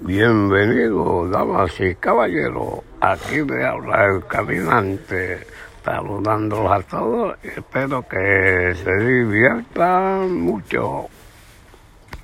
Bienvenidos, damas y caballeros. Aquí me habla el caminante, saludándolos a todos espero que se diviertan mucho.